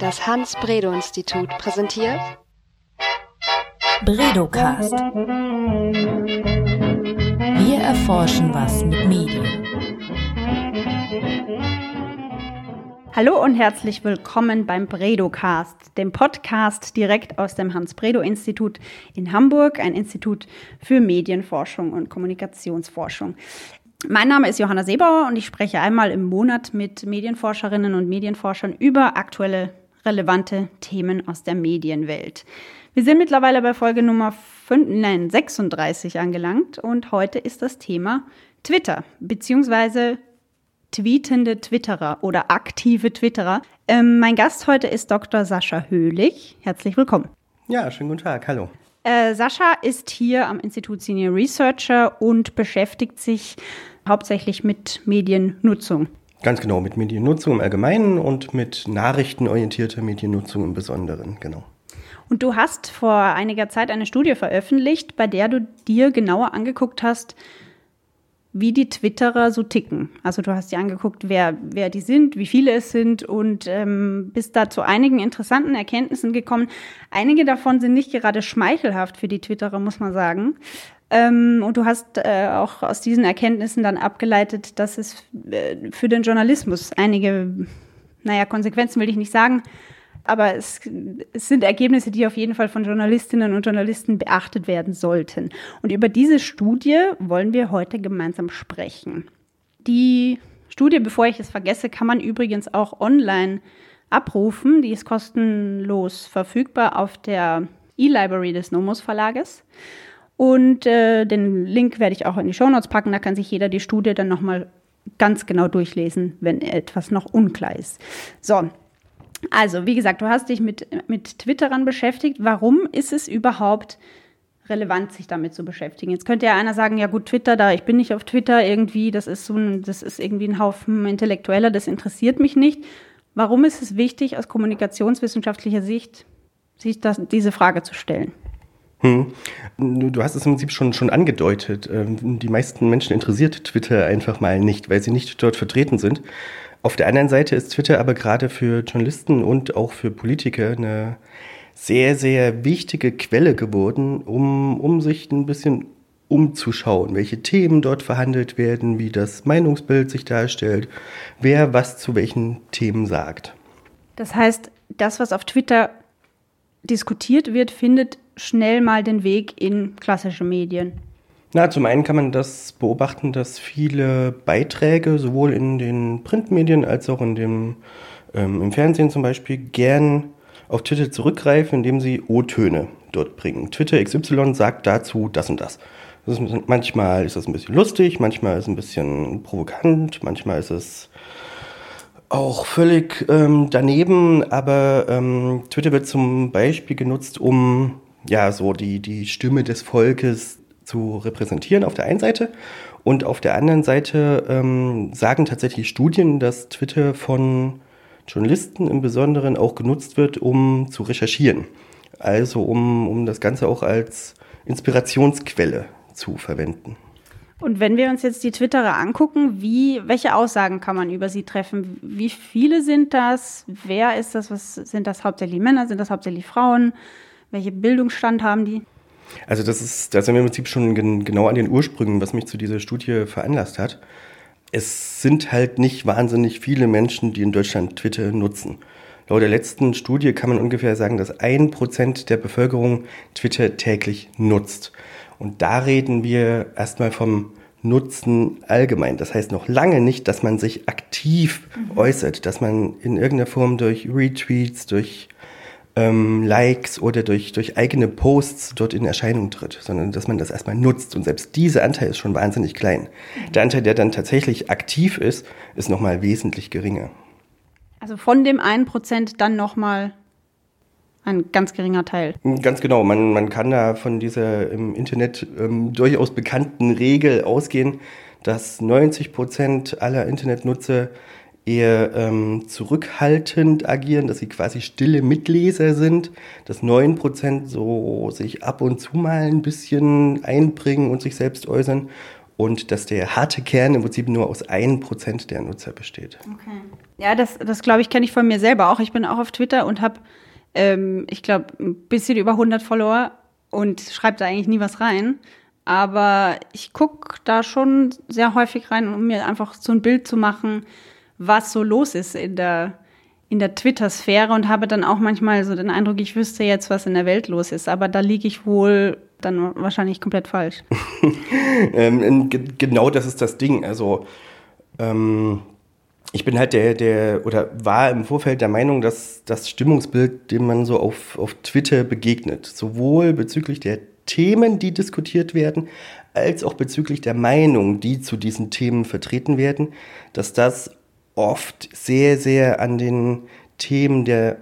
Das Hans-Bredow-Institut präsentiert Bredocast. Wir erforschen was mit Medien. Hallo und herzlich willkommen beim Bredocast, dem Podcast direkt aus dem Hans-Bredow-Institut in Hamburg, ein Institut für Medienforschung und Kommunikationsforschung. Mein Name ist Johanna Seebauer und ich spreche einmal im Monat mit Medienforscherinnen und Medienforschern über aktuelle, relevante Themen aus der Medienwelt. Wir sind mittlerweile bei Folge Nummer 5, nein, 36 angelangt und heute ist das Thema Twitter beziehungsweise tweetende Twitterer oder aktive Twitterer. Ähm, mein Gast heute ist Dr. Sascha Höhlich. Herzlich willkommen. Ja, schönen guten Tag. Hallo. Äh, Sascha ist hier am Institut Senior Researcher und beschäftigt sich hauptsächlich mit Mediennutzung. Ganz genau, mit Mediennutzung im Allgemeinen und mit nachrichtenorientierter Mediennutzung im Besonderen, genau. Und du hast vor einiger Zeit eine Studie veröffentlicht, bei der du dir genauer angeguckt hast, wie die Twitterer so ticken. Also du hast dir angeguckt, wer, wer die sind, wie viele es sind und ähm, bist da zu einigen interessanten Erkenntnissen gekommen. Einige davon sind nicht gerade schmeichelhaft für die Twitterer, muss man sagen. Ähm, und du hast äh, auch aus diesen Erkenntnissen dann abgeleitet, dass es äh, für den Journalismus einige, naja, Konsequenzen will ich nicht sagen, aber es, es sind Ergebnisse, die auf jeden Fall von Journalistinnen und Journalisten beachtet werden sollten. Und über diese Studie wollen wir heute gemeinsam sprechen. Die Studie, bevor ich es vergesse, kann man übrigens auch online abrufen. Die ist kostenlos verfügbar auf der E-Library des Nomos Verlages. Und äh, den Link werde ich auch in die Shownotes packen. Da kann sich jeder die Studie dann nochmal ganz genau durchlesen, wenn etwas noch unklar ist. So, also, wie gesagt, du hast dich mit, mit Twitterern beschäftigt. Warum ist es überhaupt relevant, sich damit zu beschäftigen? Jetzt könnte ja einer sagen, ja gut, Twitter, da ich bin nicht auf Twitter irgendwie, das ist so ein, das ist irgendwie ein Haufen Intellektueller, das interessiert mich nicht. Warum ist es wichtig, aus kommunikationswissenschaftlicher Sicht, sich das, diese Frage zu stellen? Hm. Du hast es im Prinzip schon, schon angedeutet. Ähm, die meisten Menschen interessiert Twitter einfach mal nicht, weil sie nicht dort vertreten sind. Auf der anderen Seite ist Twitter aber gerade für Journalisten und auch für Politiker eine sehr, sehr wichtige Quelle geworden, um, um sich ein bisschen umzuschauen, welche Themen dort verhandelt werden, wie das Meinungsbild sich darstellt, wer was zu welchen Themen sagt. Das heißt, das, was auf Twitter diskutiert wird, findet schnell mal den Weg in klassische Medien. Na, zum einen kann man das beobachten, dass viele Beiträge sowohl in den Printmedien als auch in dem, ähm, im Fernsehen zum Beispiel gern auf Twitter zurückgreifen, indem sie O-Töne dort bringen. Twitter XY sagt dazu das und das. das ist, manchmal ist das ein bisschen lustig, manchmal ist es ein bisschen provokant, manchmal ist es auch völlig ähm, daneben, aber ähm, Twitter wird zum Beispiel genutzt, um ja so die, die Stimme des Volkes zu repräsentieren auf der einen Seite. Und auf der anderen Seite ähm, sagen tatsächlich Studien, dass Twitter von Journalisten im Besonderen auch genutzt wird, um zu recherchieren. Also um, um das Ganze auch als Inspirationsquelle zu verwenden. Und wenn wir uns jetzt die Twitterer angucken, wie, welche Aussagen kann man über sie treffen? Wie viele sind das? Wer ist das? Was sind das hauptsächlich Männer? Sind das hauptsächlich Frauen? Welche Bildungsstand haben die? Also das ist, da sind wir im Prinzip schon gen genau an den Ursprüngen, was mich zu dieser Studie veranlasst hat. Es sind halt nicht wahnsinnig viele Menschen, die in Deutschland Twitter nutzen. Laut der letzten Studie kann man ungefähr sagen, dass ein Prozent der Bevölkerung Twitter täglich nutzt. Und da reden wir erstmal vom Nutzen allgemein. Das heißt noch lange nicht, dass man sich aktiv mhm. äußert, dass man in irgendeiner Form durch Retweets, durch ähm, Likes oder durch, durch eigene Posts dort in Erscheinung tritt, sondern dass man das erstmal nutzt. Und selbst dieser Anteil ist schon wahnsinnig klein. Der Anteil, der dann tatsächlich aktiv ist, ist nochmal wesentlich geringer. Also von dem einen Prozent dann nochmal ein ganz geringer Teil. Ganz genau. Man, man kann da von dieser im Internet ähm, durchaus bekannten Regel ausgehen, dass 90 Prozent aller Internetnutzer eher ähm, zurückhaltend agieren, dass sie quasi stille Mitleser sind, dass 9% so sich ab und zu mal ein bisschen einbringen und sich selbst äußern und dass der harte Kern im Prinzip nur aus 1% der Nutzer besteht. Okay. Ja, das, das glaube ich, kenne ich von mir selber auch. Ich bin auch auf Twitter und habe, ähm, ich glaube, ein bisschen über 100 Follower und schreibe da eigentlich nie was rein. Aber ich gucke da schon sehr häufig rein, um mir einfach so ein Bild zu machen, was so los ist in der, in der Twitter-Sphäre und habe dann auch manchmal so den Eindruck, ich wüsste jetzt, was in der Welt los ist. Aber da liege ich wohl dann wahrscheinlich komplett falsch. ähm, genau das ist das Ding. Also ähm, ich bin halt der, der, oder war im Vorfeld der Meinung, dass das Stimmungsbild, dem man so auf, auf Twitter begegnet, sowohl bezüglich der Themen, die diskutiert werden, als auch bezüglich der Meinung, die zu diesen Themen vertreten werden, dass das oft sehr, sehr an den Themen der,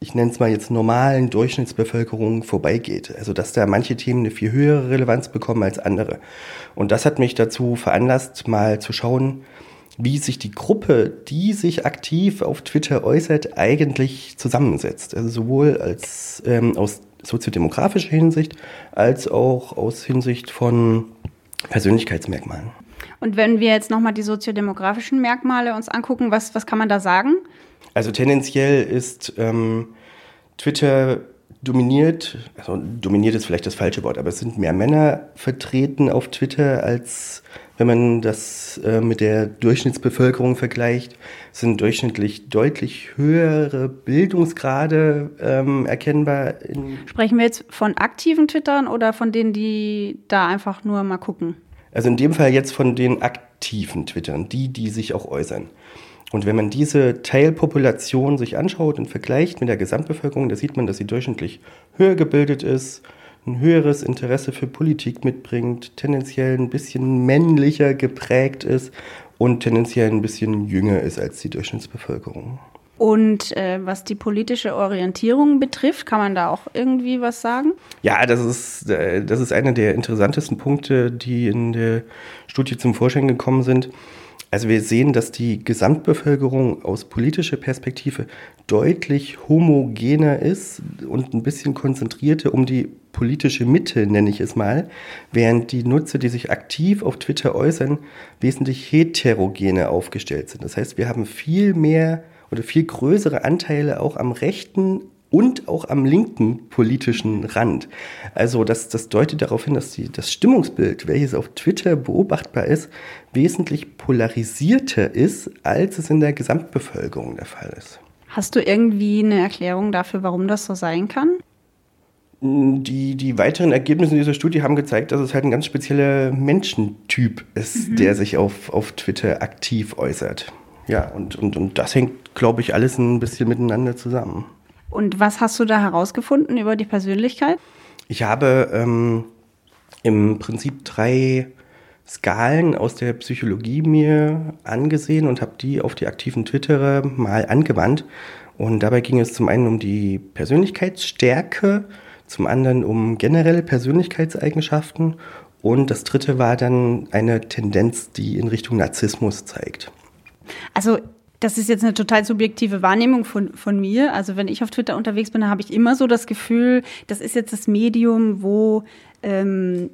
ich nenne es mal jetzt normalen Durchschnittsbevölkerung vorbeigeht. Also dass da manche Themen eine viel höhere Relevanz bekommen als andere. Und das hat mich dazu veranlasst, mal zu schauen, wie sich die Gruppe, die sich aktiv auf Twitter äußert, eigentlich zusammensetzt. Also sowohl als ähm, aus soziodemografischer Hinsicht als auch aus Hinsicht von Persönlichkeitsmerkmalen. Und wenn wir jetzt nochmal die soziodemografischen Merkmale uns angucken, was, was kann man da sagen? Also tendenziell ist ähm, Twitter dominiert, also dominiert ist vielleicht das falsche Wort, aber es sind mehr Männer vertreten auf Twitter als wenn man das äh, mit der Durchschnittsbevölkerung vergleicht, sind durchschnittlich deutlich höhere Bildungsgrade ähm, erkennbar. Sprechen wir jetzt von aktiven Twittern oder von denen, die da einfach nur mal gucken? Also in dem Fall jetzt von den aktiven Twittern, die, die sich auch äußern. Und wenn man diese Teilpopulation sich anschaut und vergleicht mit der Gesamtbevölkerung, da sieht man, dass sie durchschnittlich höher gebildet ist, ein höheres Interesse für Politik mitbringt, tendenziell ein bisschen männlicher geprägt ist und tendenziell ein bisschen jünger ist als die Durchschnittsbevölkerung. Und äh, was die politische Orientierung betrifft, kann man da auch irgendwie was sagen? Ja, das ist, äh, das ist einer der interessantesten Punkte, die in der Studie zum Vorschein gekommen sind. Also wir sehen, dass die Gesamtbevölkerung aus politischer Perspektive deutlich homogener ist und ein bisschen konzentrierter um die politische Mitte, nenne ich es mal, während die Nutzer, die sich aktiv auf Twitter äußern, wesentlich heterogener aufgestellt sind. Das heißt, wir haben viel mehr oder viel größere Anteile auch am rechten und auch am linken politischen Rand. Also das, das deutet darauf hin, dass die, das Stimmungsbild, welches auf Twitter beobachtbar ist, wesentlich polarisierter ist, als es in der Gesamtbevölkerung der Fall ist. Hast du irgendwie eine Erklärung dafür, warum das so sein kann? Die, die weiteren Ergebnisse dieser Studie haben gezeigt, dass es halt ein ganz spezieller Menschentyp ist, mhm. der sich auf, auf Twitter aktiv äußert. Ja, und, und, und das hängt, glaube ich, alles ein bisschen miteinander zusammen. Und was hast du da herausgefunden über die Persönlichkeit? Ich habe ähm, im Prinzip drei Skalen aus der Psychologie mir angesehen und habe die auf die aktiven Twitterer mal angewandt. Und dabei ging es zum einen um die Persönlichkeitsstärke, zum anderen um generelle Persönlichkeitseigenschaften und das dritte war dann eine Tendenz, die in Richtung Narzissmus zeigt. Also das ist jetzt eine total subjektive Wahrnehmung von, von mir. Also wenn ich auf Twitter unterwegs bin, habe ich immer so das Gefühl, das ist jetzt das Medium, wo ähm,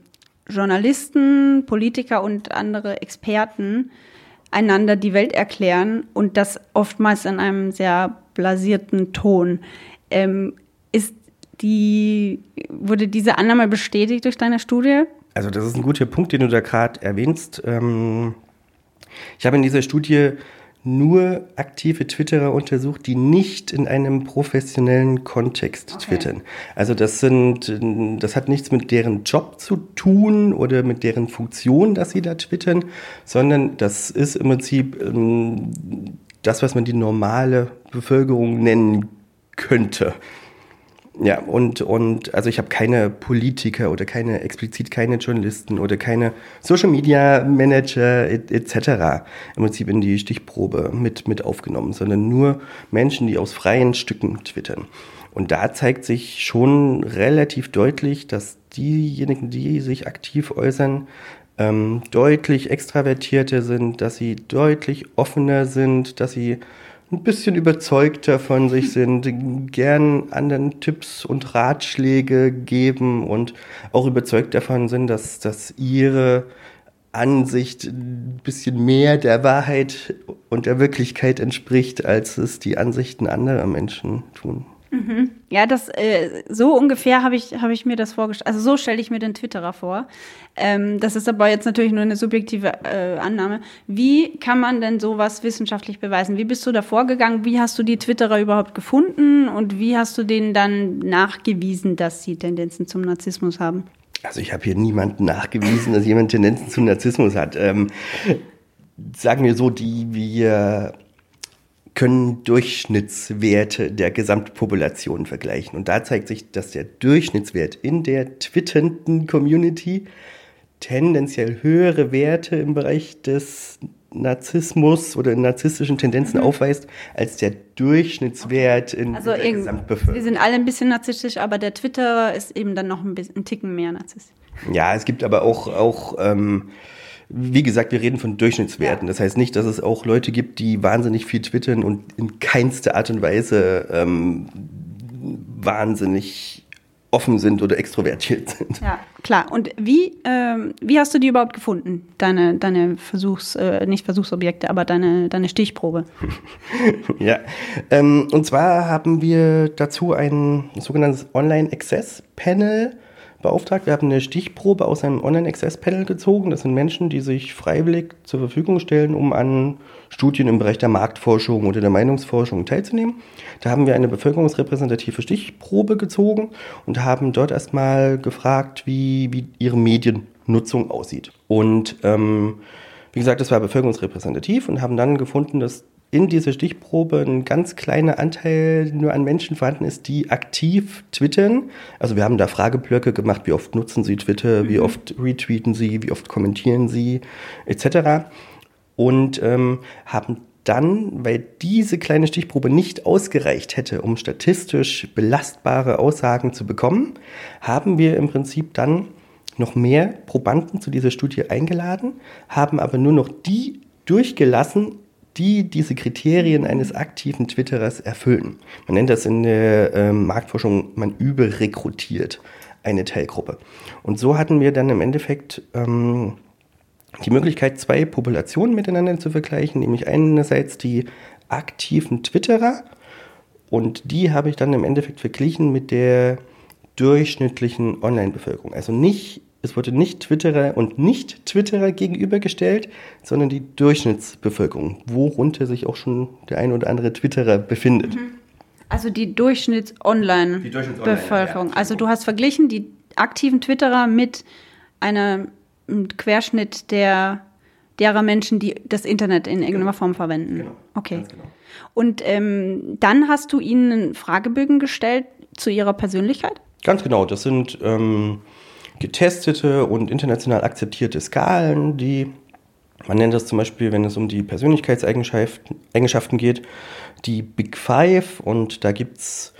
Journalisten, Politiker und andere Experten einander die Welt erklären und das oftmals in einem sehr blasierten Ton. Ähm, ist die, wurde diese Annahme bestätigt durch deine Studie? Also das ist ein guter Punkt, den du da gerade erwähnst. Ähm, ich habe in dieser Studie nur aktive Twitterer untersucht, die nicht in einem professionellen Kontext okay. twittern. Also das sind, das hat nichts mit deren Job zu tun oder mit deren Funktion, dass sie da twittern, sondern das ist im Prinzip ähm, das, was man die normale Bevölkerung nennen könnte. Ja, und, und also ich habe keine Politiker oder keine explizit keine Journalisten oder keine Social Media Manager etc. Et im Prinzip in die Stichprobe mit, mit aufgenommen, sondern nur Menschen, die aus freien Stücken twittern. Und da zeigt sich schon relativ deutlich, dass diejenigen, die sich aktiv äußern, ähm, deutlich extravertierter sind, dass sie deutlich offener sind, dass sie ein bisschen überzeugter von sich sind, gern anderen Tipps und Ratschläge geben und auch überzeugt davon sind, dass, dass ihre Ansicht ein bisschen mehr der Wahrheit und der Wirklichkeit entspricht, als es die Ansichten anderer Menschen tun. Mhm. Ja, das äh, so ungefähr habe ich, hab ich mir das vorgestellt. Also so stelle ich mir den Twitterer vor. Ähm, das ist aber jetzt natürlich nur eine subjektive äh, Annahme. Wie kann man denn sowas wissenschaftlich beweisen? Wie bist du da vorgegangen? Wie hast du die Twitterer überhaupt gefunden und wie hast du denen dann nachgewiesen, dass sie Tendenzen zum Narzissmus haben? Also ich habe hier niemanden nachgewiesen, dass jemand Tendenzen zum Narzissmus hat. Ähm, sagen wir so, die wir können Durchschnittswerte der Gesamtpopulation vergleichen. Und da zeigt sich, dass der Durchschnittswert in der twitternden Community tendenziell höhere Werte im Bereich des Narzissmus oder narzisstischen Tendenzen mhm. aufweist, als der Durchschnittswert in also der Gesamtbevölkerung. Wir sind alle ein bisschen narzisstisch, aber der Twitterer ist eben dann noch ein, bisschen, ein Ticken mehr narzisstisch. Ja, es gibt aber auch, auch ähm, wie gesagt, wir reden von Durchschnittswerten. Das heißt nicht, dass es auch Leute gibt, die wahnsinnig viel twittern und in keinster Art und Weise ähm, wahnsinnig offen sind oder extrovertiert sind. Ja, klar. Und wie, ähm, wie hast du die überhaupt gefunden? Deine, deine Versuchs, äh, nicht Versuchsobjekte, aber deine, deine Stichprobe. ja, ähm, und zwar haben wir dazu ein sogenanntes Online-Access-Panel beauftragt. Wir haben eine Stichprobe aus einem Online-Access-Panel gezogen. Das sind Menschen, die sich freiwillig zur Verfügung stellen, um an Studien im Bereich der Marktforschung oder der Meinungsforschung teilzunehmen. Da haben wir eine bevölkerungsrepräsentative Stichprobe gezogen und haben dort erstmal gefragt, wie, wie ihre Mediennutzung aussieht. Und ähm, wie gesagt, das war bevölkerungsrepräsentativ und haben dann gefunden, dass in dieser Stichprobe ein ganz kleiner Anteil nur an Menschen vorhanden ist, die aktiv twittern. Also wir haben da Frageblöcke gemacht, wie oft nutzen sie Twitter, mhm. wie oft retweeten sie, wie oft kommentieren sie, etc. Und ähm, haben dann, weil diese kleine Stichprobe nicht ausgereicht hätte, um statistisch belastbare Aussagen zu bekommen, haben wir im Prinzip dann noch mehr Probanden zu dieser Studie eingeladen, haben aber nur noch die durchgelassen, die diese Kriterien eines aktiven Twitterers erfüllen. Man nennt das in der äh, Marktforschung, man überrekrutiert eine Teilgruppe. Und so hatten wir dann im Endeffekt ähm, die Möglichkeit, zwei Populationen miteinander zu vergleichen, nämlich einerseits die aktiven Twitterer und die habe ich dann im Endeffekt verglichen mit der durchschnittlichen Online-Bevölkerung. Also nicht es wurde nicht Twitterer und Nicht-Twitterer gegenübergestellt, sondern die Durchschnittsbevölkerung, worunter sich auch schon der ein oder andere Twitterer befindet. Mhm. Also die Durchschnitts-Online-Bevölkerung. Ja. Also du hast verglichen die aktiven Twitterer mit einem Querschnitt der derer Menschen, die das Internet in irgendeiner genau. Form verwenden. Genau. Okay. Genau. Und ähm, dann hast du ihnen Fragebögen gestellt zu ihrer Persönlichkeit? Ganz genau. Das sind ähm, getestete und international akzeptierte Skalen, die man nennt das zum Beispiel, wenn es um die Persönlichkeitseigenschaften geht, die Big Five. Und da gibt es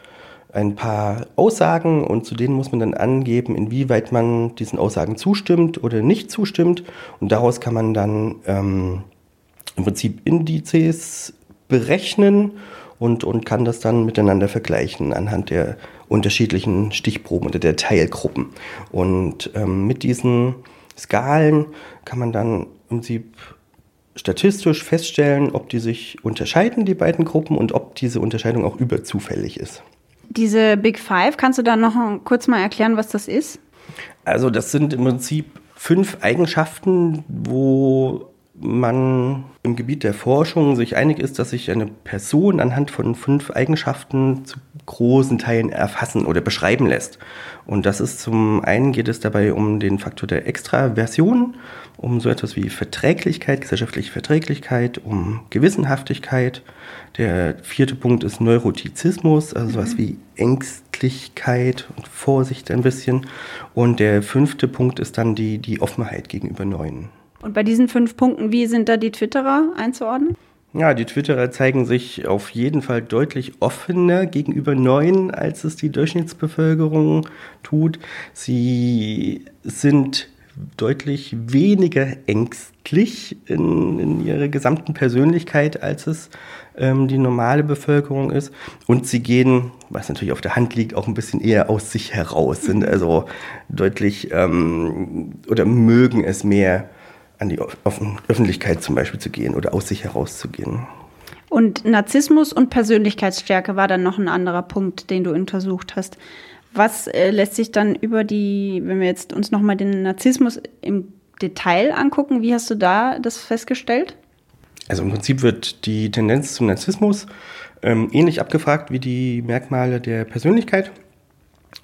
ein paar Aussagen und zu denen muss man dann angeben, inwieweit man diesen Aussagen zustimmt oder nicht zustimmt. Und daraus kann man dann ähm, im Prinzip Indizes berechnen und, und kann das dann miteinander vergleichen anhand der unterschiedlichen Stichproben oder der Teilgruppen. Und ähm, mit diesen Skalen kann man dann im Prinzip statistisch feststellen, ob die sich unterscheiden, die beiden Gruppen, und ob diese Unterscheidung auch überzufällig ist. Diese Big Five, kannst du da noch kurz mal erklären, was das ist? Also das sind im Prinzip fünf Eigenschaften, wo man im Gebiet der Forschung sich einig ist, dass sich eine Person anhand von fünf Eigenschaften zu großen Teilen erfassen oder beschreiben lässt. Und das ist zum einen geht es dabei um den Faktor der Extraversion, um so etwas wie Verträglichkeit, gesellschaftliche Verträglichkeit, um Gewissenhaftigkeit. Der vierte Punkt ist Neurotizismus, also sowas mhm. wie Ängstlichkeit und Vorsicht ein bisschen. Und der fünfte Punkt ist dann die, die Offenheit gegenüber Neuen. Und bei diesen fünf Punkten, wie sind da die Twitterer einzuordnen? Ja, die Twitterer zeigen sich auf jeden Fall deutlich offener gegenüber Neuen, als es die Durchschnittsbevölkerung tut. Sie sind deutlich weniger ängstlich in, in ihrer gesamten Persönlichkeit, als es ähm, die normale Bevölkerung ist. Und sie gehen, was natürlich auf der Hand liegt, auch ein bisschen eher aus sich heraus, sind also deutlich ähm, oder mögen es mehr an die Öffentlichkeit zum Beispiel zu gehen oder aus sich herauszugehen. Und Narzissmus und Persönlichkeitsstärke war dann noch ein anderer Punkt, den du untersucht hast. Was äh, lässt sich dann über die, wenn wir jetzt uns nochmal den Narzissmus im Detail angucken, wie hast du da das festgestellt? Also im Prinzip wird die Tendenz zum Narzissmus ähm, ähnlich abgefragt wie die Merkmale der Persönlichkeit.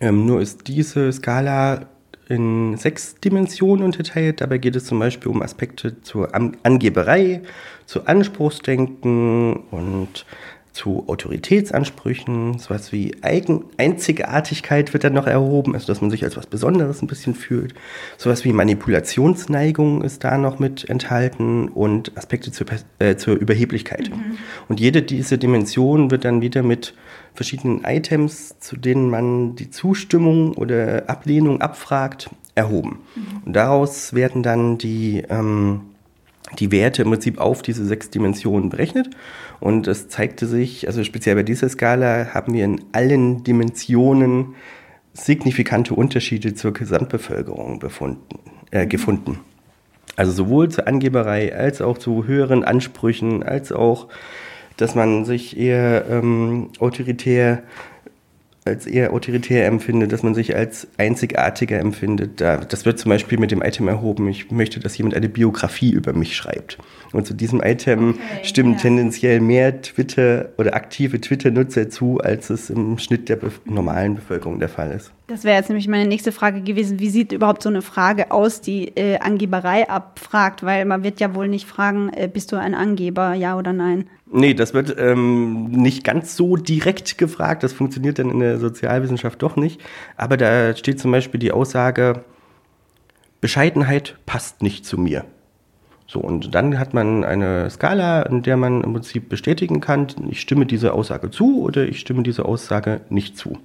Ähm, nur ist diese Skala in sechs Dimensionen unterteilt. Dabei geht es zum Beispiel um Aspekte zur Angeberei, zu Anspruchsdenken und zu Autoritätsansprüchen, sowas wie Eigen Einzigartigkeit wird dann noch erhoben, also dass man sich als was Besonderes ein bisschen fühlt. Sowas wie Manipulationsneigung ist da noch mit enthalten und Aspekte zur, äh, zur Überheblichkeit. Mhm. Und jede dieser Dimensionen wird dann wieder mit verschiedenen Items, zu denen man die Zustimmung oder Ablehnung abfragt, erhoben. Mhm. Und daraus werden dann die ähm, die Werte im Prinzip auf diese sechs Dimensionen berechnet. Und es zeigte sich, also speziell bei dieser Skala haben wir in allen Dimensionen signifikante Unterschiede zur Gesamtbevölkerung befunden, äh, gefunden. Also sowohl zur Angeberei als auch zu höheren Ansprüchen, als auch, dass man sich eher ähm, autoritär als eher autoritär empfindet, dass man sich als einzigartiger empfindet. Das wird zum Beispiel mit dem Item erhoben, ich möchte, dass jemand eine Biografie über mich schreibt. Und zu diesem Item okay, stimmen ja. tendenziell mehr Twitter oder aktive Twitter-Nutzer zu, als es im Schnitt der normalen Bevölkerung der Fall ist. Das wäre jetzt nämlich meine nächste Frage gewesen. Wie sieht überhaupt so eine Frage aus, die äh, Angeberei abfragt? Weil man wird ja wohl nicht fragen, äh, bist du ein Angeber, ja oder nein? Nee, das wird ähm, nicht ganz so direkt gefragt. Das funktioniert dann in der Sozialwissenschaft doch nicht. Aber da steht zum Beispiel die Aussage, Bescheidenheit passt nicht zu mir. So, und dann hat man eine Skala, in der man im Prinzip bestätigen kann, ich stimme dieser Aussage zu oder ich stimme dieser Aussage nicht zu.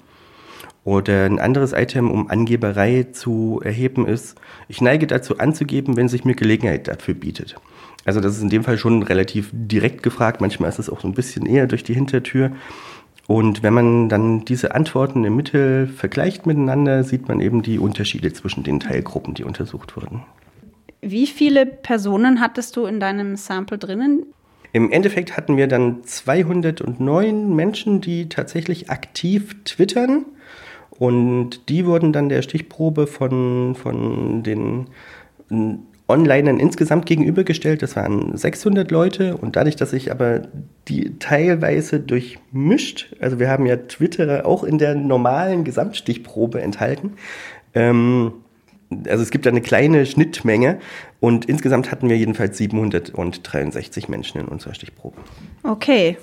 Oder ein anderes Item, um Angeberei zu erheben, ist, ich neige dazu anzugeben, wenn sich mir Gelegenheit dafür bietet. Also das ist in dem Fall schon relativ direkt gefragt. Manchmal ist es auch so ein bisschen eher durch die Hintertür. Und wenn man dann diese Antworten im Mittel vergleicht miteinander, sieht man eben die Unterschiede zwischen den Teilgruppen, die untersucht wurden. Wie viele Personen hattest du in deinem Sample drinnen? Im Endeffekt hatten wir dann 209 Menschen, die tatsächlich aktiv twittern. Und die wurden dann der Stichprobe von, von den Onlinern insgesamt gegenübergestellt. Das waren 600 Leute und dadurch, dass sich aber die teilweise durchmischt, also wir haben ja Twitter auch in der normalen Gesamtstichprobe enthalten. Ähm, also es gibt eine kleine Schnittmenge und insgesamt hatten wir jedenfalls 763 Menschen in unserer Stichprobe. Okay.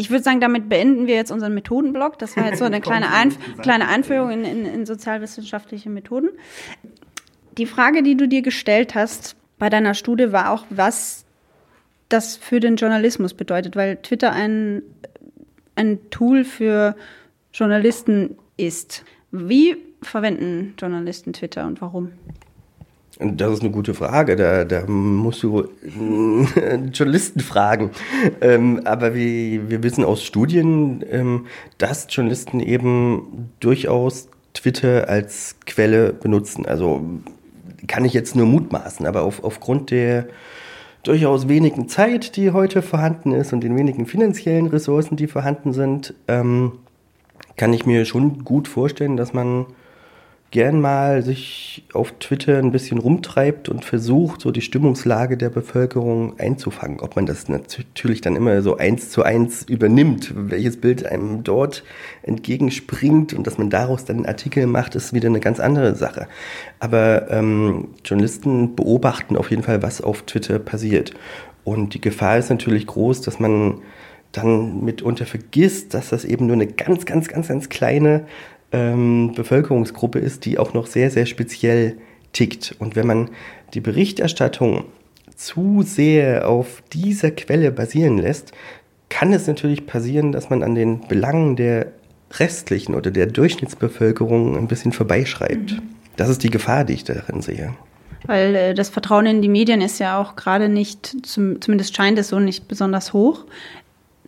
Ich würde sagen, damit beenden wir jetzt unseren Methodenblock. Das war jetzt so eine kleine, Einf kleine Einführung in, in, in sozialwissenschaftliche Methoden die Frage, die du dir gestellt hast bei deiner Studie, war auch, was das für den Journalismus bedeutet, weil Twitter ein, ein Tool für Journalisten ist. Wie verwenden Journalisten Twitter und warum? Das ist eine gute Frage. Da, da musst du Journalisten fragen. Ähm, aber wie, wir wissen aus Studien, ähm, dass Journalisten eben durchaus Twitter als Quelle benutzen. Also kann ich jetzt nur mutmaßen, aber auf, aufgrund der durchaus wenigen Zeit, die heute vorhanden ist und den wenigen finanziellen Ressourcen, die vorhanden sind, ähm, kann ich mir schon gut vorstellen, dass man gern mal sich auf Twitter ein bisschen rumtreibt und versucht, so die Stimmungslage der Bevölkerung einzufangen. Ob man das natürlich dann immer so eins zu eins übernimmt, welches Bild einem dort entgegenspringt und dass man daraus dann einen Artikel macht, ist wieder eine ganz andere Sache. Aber ähm, Journalisten beobachten auf jeden Fall, was auf Twitter passiert. Und die Gefahr ist natürlich groß, dass man dann mitunter vergisst, dass das eben nur eine ganz, ganz, ganz, ganz kleine ähm, Bevölkerungsgruppe ist, die auch noch sehr, sehr speziell tickt. Und wenn man die Berichterstattung zu sehr auf dieser Quelle basieren lässt, kann es natürlich passieren, dass man an den Belangen der restlichen oder der Durchschnittsbevölkerung ein bisschen vorbeischreibt. Mhm. Das ist die Gefahr, die ich darin sehe. Weil äh, das Vertrauen in die Medien ist ja auch gerade nicht, zum, zumindest scheint es so nicht besonders hoch.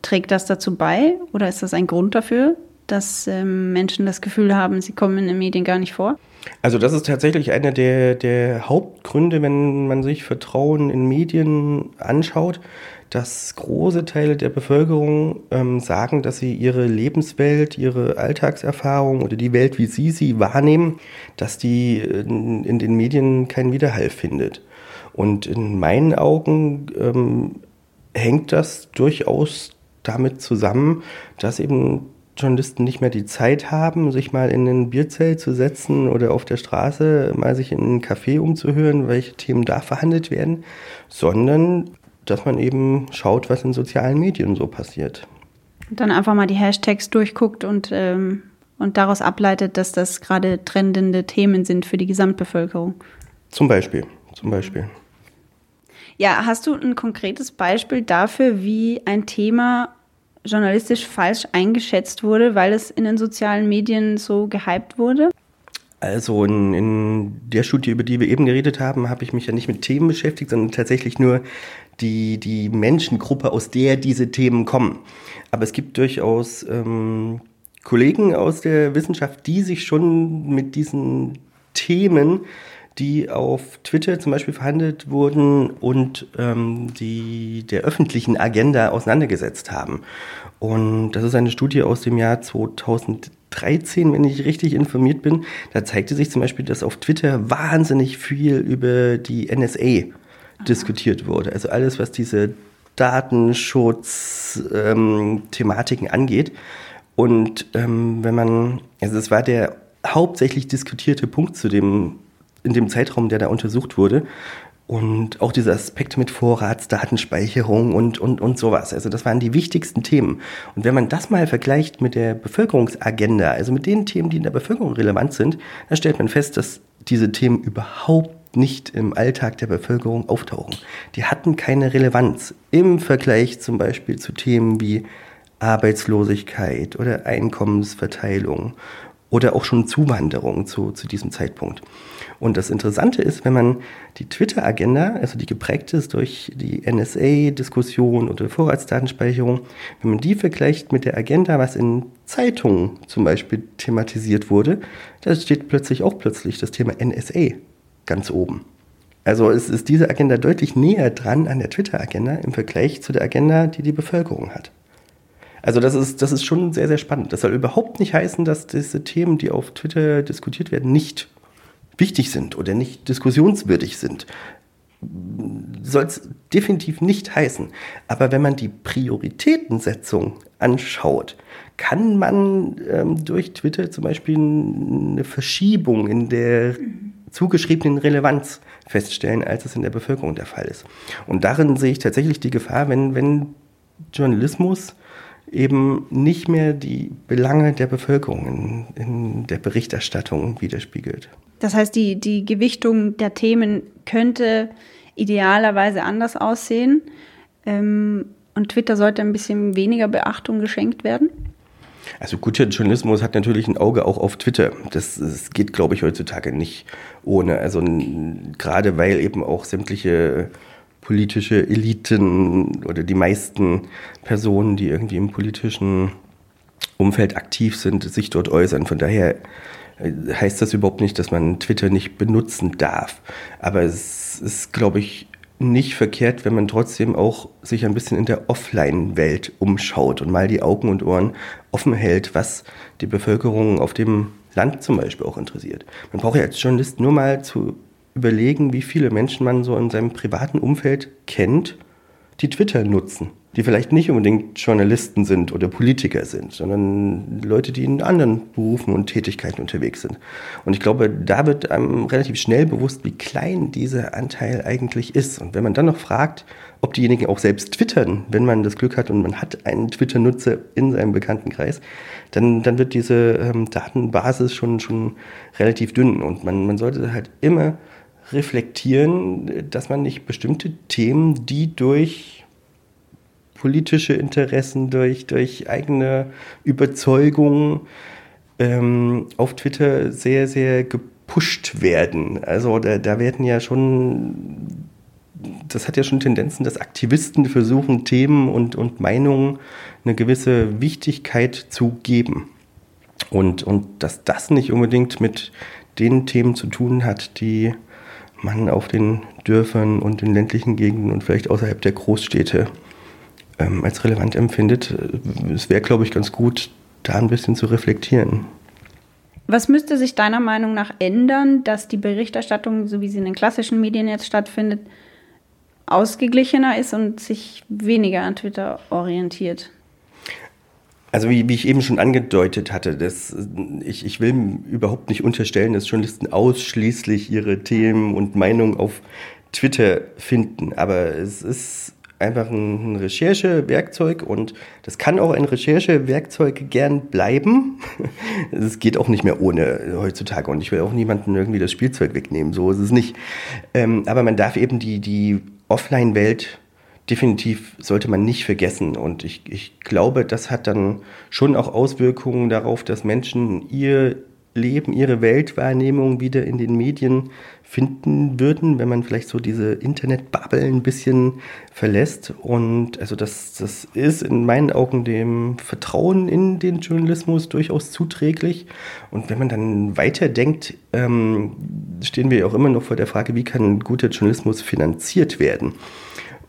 Trägt das dazu bei oder ist das ein Grund dafür, dass ähm, Menschen das Gefühl haben, sie kommen in den Medien gar nicht vor? Also das ist tatsächlich einer der, der Hauptgründe, wenn man sich Vertrauen in Medien anschaut, dass große Teile der Bevölkerung ähm, sagen, dass sie ihre Lebenswelt, ihre Alltagserfahrung oder die Welt, wie sie sie wahrnehmen, dass die in, in den Medien keinen Widerhall findet. Und in meinen Augen ähm, hängt das durchaus damit zusammen, dass eben Journalisten nicht mehr die Zeit haben, sich mal in ein Bierzelt zu setzen oder auf der Straße mal sich in einen Café umzuhören, welche Themen da verhandelt werden, sondern dass man eben schaut, was in sozialen Medien so passiert. Und dann einfach mal die Hashtags durchguckt und, ähm, und daraus ableitet, dass das gerade trendende Themen sind für die Gesamtbevölkerung. Zum Beispiel, zum Beispiel. Ja, hast du ein konkretes Beispiel dafür, wie ein Thema journalistisch falsch eingeschätzt wurde, weil es in den sozialen Medien so gehypt wurde? Also in, in der Studie, über die wir eben geredet haben, habe ich mich ja nicht mit Themen beschäftigt, sondern tatsächlich nur die, die Menschengruppe, aus der diese Themen kommen. Aber es gibt durchaus ähm, Kollegen aus der Wissenschaft, die sich schon mit diesen Themen die auf Twitter zum Beispiel verhandelt wurden und ähm, die der öffentlichen Agenda auseinandergesetzt haben. Und das ist eine Studie aus dem Jahr 2013, wenn ich richtig informiert bin. Da zeigte sich zum Beispiel, dass auf Twitter wahnsinnig viel über die NSA diskutiert wurde. Also alles, was diese Datenschutz-Thematiken ähm, angeht. Und ähm, wenn man, also es war der hauptsächlich diskutierte Punkt zu dem in dem Zeitraum, der da untersucht wurde. Und auch diese Aspekte mit Vorratsdatenspeicherung und, und, und sowas. Also das waren die wichtigsten Themen. Und wenn man das mal vergleicht mit der Bevölkerungsagenda, also mit den Themen, die in der Bevölkerung relevant sind, dann stellt man fest, dass diese Themen überhaupt nicht im Alltag der Bevölkerung auftauchen. Die hatten keine Relevanz im Vergleich zum Beispiel zu Themen wie Arbeitslosigkeit oder Einkommensverteilung oder auch schon Zuwanderung zu, zu diesem Zeitpunkt. Und das Interessante ist, wenn man die Twitter-Agenda, also die geprägt ist durch die NSA-Diskussion oder Vorratsdatenspeicherung, wenn man die vergleicht mit der Agenda, was in Zeitungen zum Beispiel thematisiert wurde, da steht plötzlich auch plötzlich das Thema NSA ganz oben. Also es ist diese Agenda deutlich näher dran an der Twitter-Agenda im Vergleich zu der Agenda, die die Bevölkerung hat. Also das ist, das ist schon sehr, sehr spannend. Das soll überhaupt nicht heißen, dass diese Themen, die auf Twitter diskutiert werden, nicht wichtig sind oder nicht diskussionswürdig sind. Soll es definitiv nicht heißen. Aber wenn man die Prioritätensetzung anschaut, kann man ähm, durch Twitter zum Beispiel eine Verschiebung in der zugeschriebenen Relevanz feststellen, als es in der Bevölkerung der Fall ist. Und darin sehe ich tatsächlich die Gefahr, wenn, wenn Journalismus eben nicht mehr die Belange der Bevölkerung in, in der Berichterstattung widerspiegelt. Das heißt, die, die Gewichtung der Themen könnte idealerweise anders aussehen. Ähm, und Twitter sollte ein bisschen weniger Beachtung geschenkt werden? Also guter Journalismus hat natürlich ein Auge auch auf Twitter. Das, das geht, glaube ich, heutzutage nicht ohne. Also gerade weil eben auch sämtliche politische Eliten oder die meisten Personen, die irgendwie im politischen Umfeld aktiv sind, sich dort äußern. Von daher heißt das überhaupt nicht, dass man Twitter nicht benutzen darf. Aber es ist, glaube ich, nicht verkehrt, wenn man trotzdem auch sich ein bisschen in der Offline-Welt umschaut und mal die Augen und Ohren offen hält, was die Bevölkerung auf dem Land zum Beispiel auch interessiert. Man braucht ja als Journalist nur mal zu überlegen, wie viele Menschen man so in seinem privaten Umfeld kennt, die Twitter nutzen die vielleicht nicht unbedingt Journalisten sind oder Politiker sind, sondern Leute, die in anderen Berufen und Tätigkeiten unterwegs sind. Und ich glaube, da wird einem relativ schnell bewusst, wie klein dieser Anteil eigentlich ist. Und wenn man dann noch fragt, ob diejenigen auch selbst twittern, wenn man das Glück hat und man hat einen Twitter-Nutzer in seinem Bekanntenkreis, dann, dann wird diese ähm, Datenbasis schon, schon relativ dünn. Und man, man sollte halt immer reflektieren, dass man nicht bestimmte Themen, die durch politische Interessen, durch, durch eigene Überzeugungen ähm, auf Twitter sehr, sehr gepusht werden. Also da, da werden ja schon, das hat ja schon Tendenzen, dass Aktivisten versuchen, Themen und, und Meinungen eine gewisse Wichtigkeit zu geben. Und, und dass das nicht unbedingt mit den Themen zu tun hat, die man auf den Dörfern und den ländlichen Gegenden und vielleicht außerhalb der Großstädte ähm, als relevant empfindet. Es wäre, glaube ich, ganz gut, da ein bisschen zu reflektieren. Was müsste sich deiner Meinung nach ändern, dass die Berichterstattung, so wie sie in den klassischen Medien jetzt stattfindet, ausgeglichener ist und sich weniger an Twitter orientiert? Also wie, wie ich eben schon angedeutet hatte, das, ich, ich will überhaupt nicht unterstellen, dass Journalisten ausschließlich ihre Themen und Meinungen auf Twitter finden. Aber es ist einfach ein Recherchewerkzeug und das kann auch ein Recherchewerkzeug gern bleiben. Es geht auch nicht mehr ohne heutzutage und ich will auch niemandem irgendwie das Spielzeug wegnehmen, so ist es nicht. Ähm, aber man darf eben die, die Offline-Welt definitiv sollte man nicht vergessen. Und ich, ich glaube, das hat dann schon auch Auswirkungen darauf, dass Menschen ihr Leben, ihre Weltwahrnehmung wieder in den Medien finden würden, wenn man vielleicht so diese Internetbubble ein bisschen verlässt. Und also das, das ist in meinen Augen dem Vertrauen in den Journalismus durchaus zuträglich. Und wenn man dann weiterdenkt, ähm, stehen wir auch immer noch vor der Frage, wie kann guter Journalismus finanziert werden?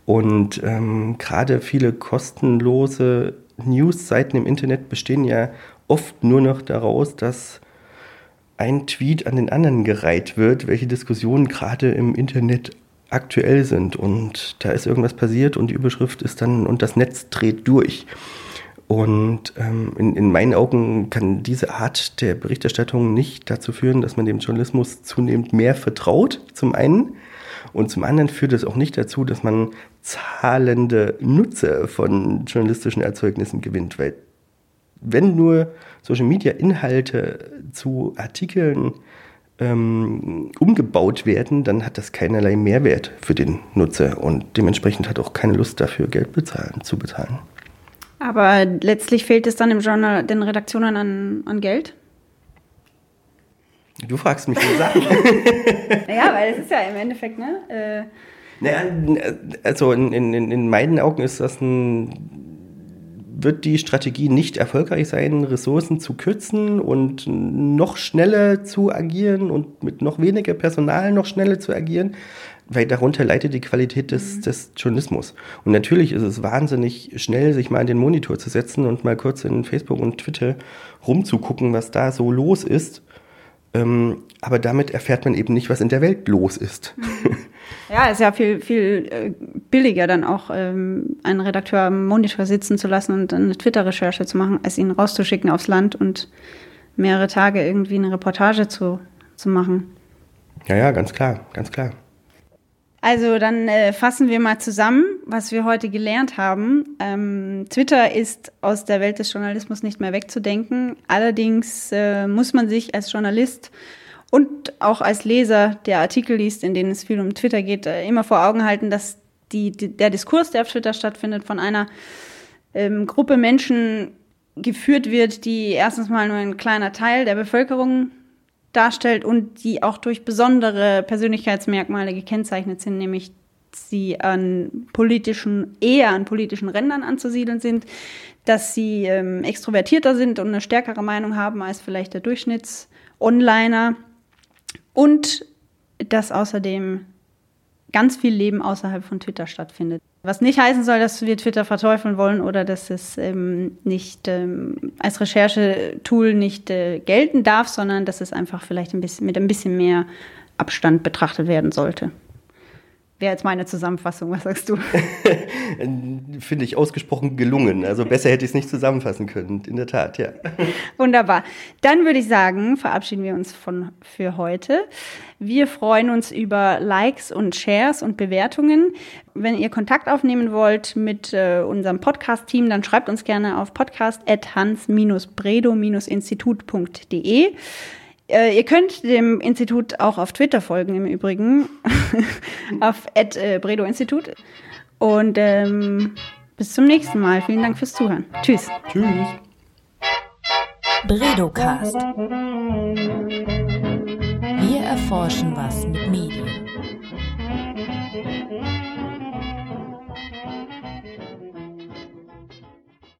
Und ähm, gerade viele kostenlose Newsseiten im Internet bestehen ja oft nur noch daraus, dass ein Tweet an den anderen gereiht wird, welche Diskussionen gerade im Internet aktuell sind. Und da ist irgendwas passiert und die Überschrift ist dann, und das Netz dreht durch. Und ähm, in, in meinen Augen kann diese Art der Berichterstattung nicht dazu führen, dass man dem Journalismus zunehmend mehr vertraut, zum einen. Und zum anderen führt es auch nicht dazu, dass man zahlende Nutzer von journalistischen Erzeugnissen gewinnt, weil wenn nur Social Media Inhalte zu Artikeln ähm, umgebaut werden, dann hat das keinerlei Mehrwert für den Nutzer und dementsprechend hat auch keine Lust dafür, Geld bezahlen, zu bezahlen. Aber letztlich fehlt es dann im Journal den Redaktionen an, an Geld? Du fragst mich die Sachen. naja, weil es ist ja im Endeffekt, ne? Äh naja, also in, in, in meinen Augen ist das ein wird die Strategie nicht erfolgreich sein, Ressourcen zu kürzen und noch schneller zu agieren und mit noch weniger Personal noch schneller zu agieren, weil darunter leidet die Qualität des, mhm. des Journalismus. Und natürlich ist es wahnsinnig schnell, sich mal in den Monitor zu setzen und mal kurz in Facebook und Twitter rumzugucken, was da so los ist. Ähm, aber damit erfährt man eben nicht, was in der Welt los ist. Mhm. Ja, ist ja viel, viel äh, billiger, dann auch ähm, einen Redakteur am Monitor sitzen zu lassen und eine Twitter-Recherche zu machen, als ihn rauszuschicken aufs Land und mehrere Tage irgendwie eine Reportage zu, zu machen. Ja, ja, ganz klar, ganz klar. Also dann äh, fassen wir mal zusammen, was wir heute gelernt haben. Ähm, Twitter ist aus der Welt des Journalismus nicht mehr wegzudenken. Allerdings äh, muss man sich als Journalist und auch als Leser, der Artikel liest, in denen es viel um Twitter geht, äh, immer vor Augen halten, dass die, die, der Diskurs, der auf Twitter stattfindet, von einer ähm, Gruppe Menschen geführt wird, die erstens mal nur ein kleiner Teil der Bevölkerung darstellt und die auch durch besondere Persönlichkeitsmerkmale gekennzeichnet sind, nämlich sie an politischen, eher an politischen Rändern anzusiedeln sind, dass sie ähm, extrovertierter sind und eine stärkere Meinung haben als vielleicht der Durchschnitts-Onliner und dass außerdem ganz viel Leben außerhalb von Twitter stattfindet. Was nicht heißen soll, dass wir Twitter verteufeln wollen oder dass es ähm, nicht ähm, als Recherchetool nicht äh, gelten darf, sondern dass es einfach vielleicht ein bisschen mit ein bisschen mehr Abstand betrachtet werden sollte. Wäre jetzt meine Zusammenfassung, was sagst du? Finde ich ausgesprochen gelungen. Also besser hätte ich es nicht zusammenfassen können, in der Tat, ja. Wunderbar. Dann würde ich sagen, verabschieden wir uns von für heute. Wir freuen uns über Likes und Shares und Bewertungen. Wenn ihr Kontakt aufnehmen wollt mit äh, unserem Podcast-Team, dann schreibt uns gerne auf podcast.hans-bredo-institut.de. Äh, ihr könnt dem Institut auch auf Twitter folgen im Übrigen, auf äh, Bredo Institut. Und ähm, bis zum nächsten Mal. Vielen Dank fürs Zuhören. Tschüss. Tschüss. Bredocast. Wir erforschen was mit Medien.